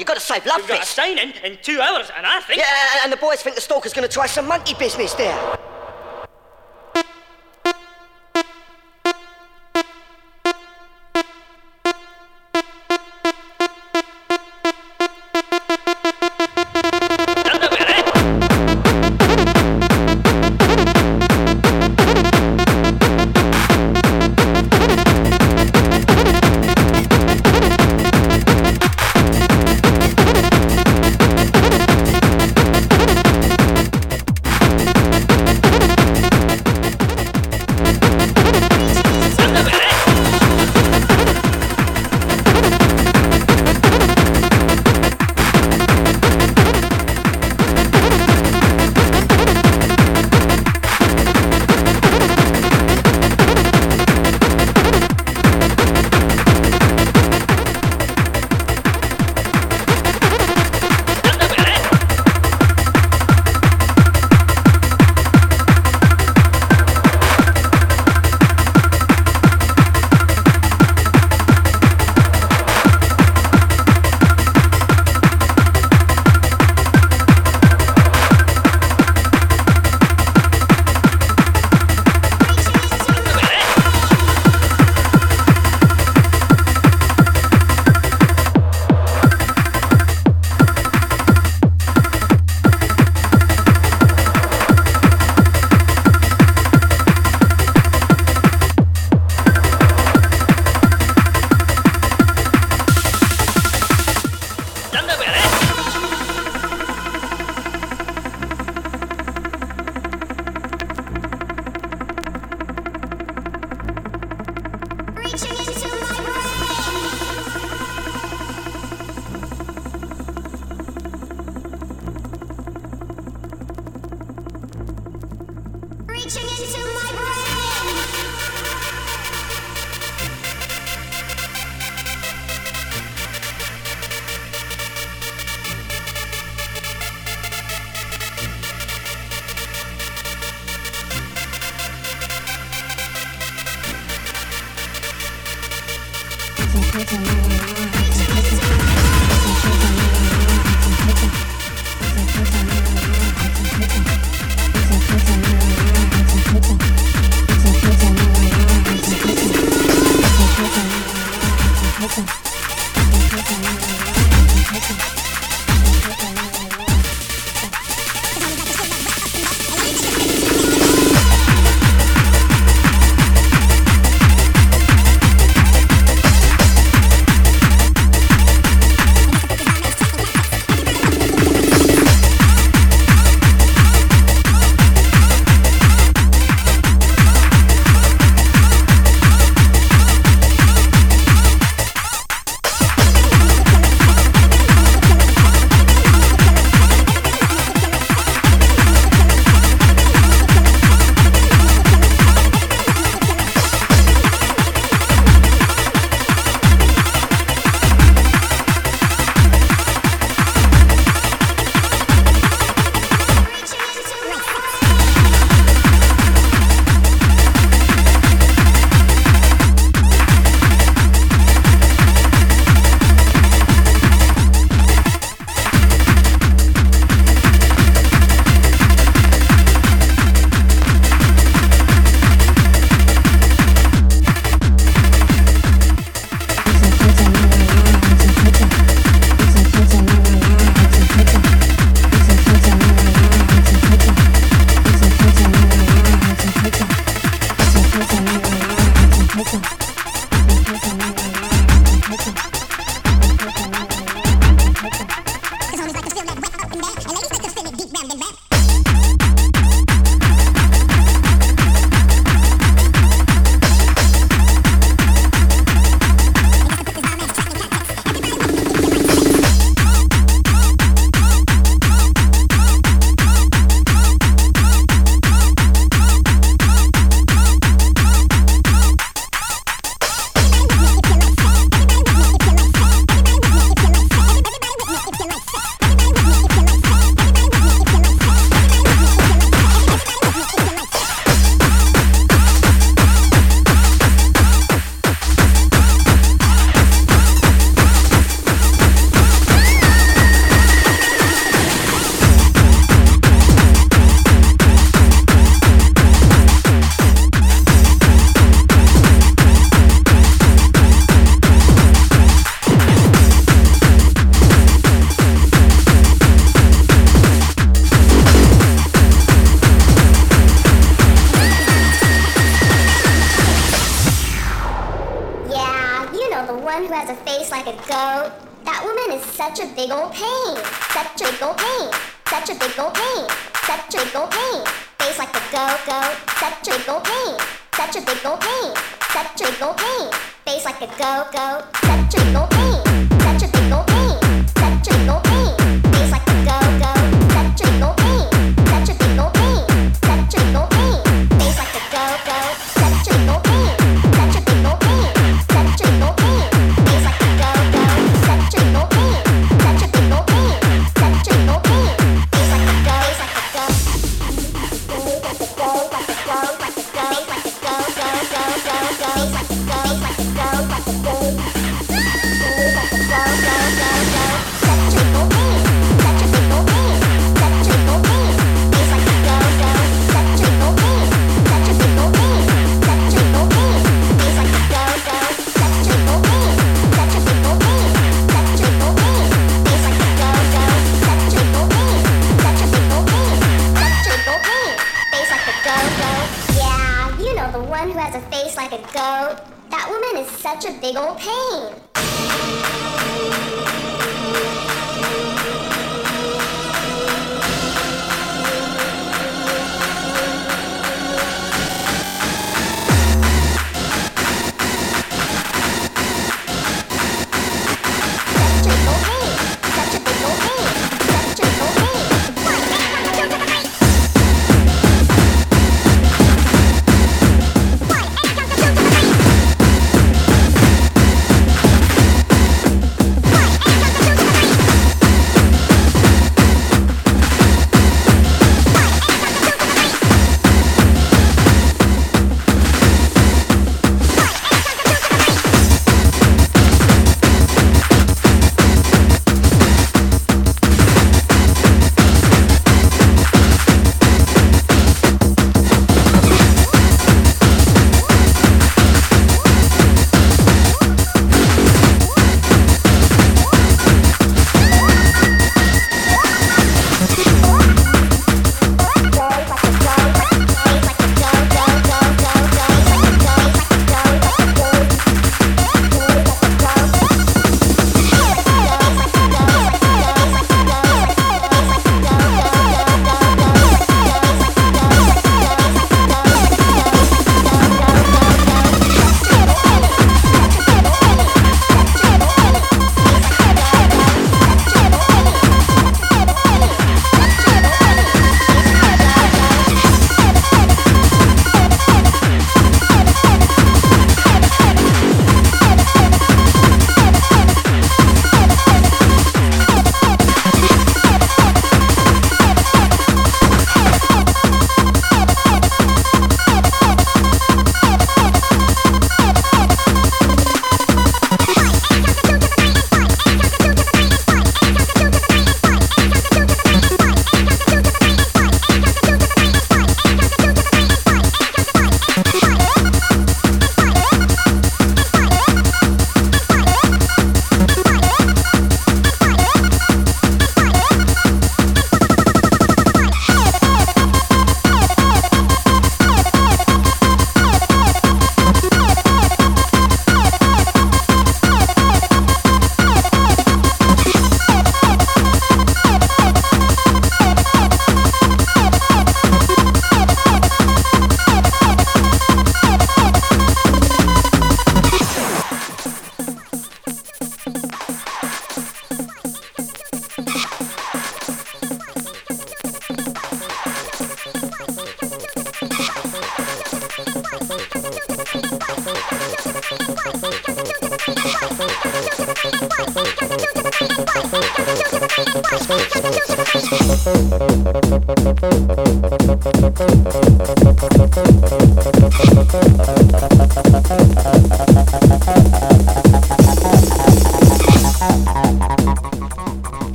You've gotta save love We've got a in in two hours, and I think. Yeah, and the boys think the stalker's gonna try some monkey business there.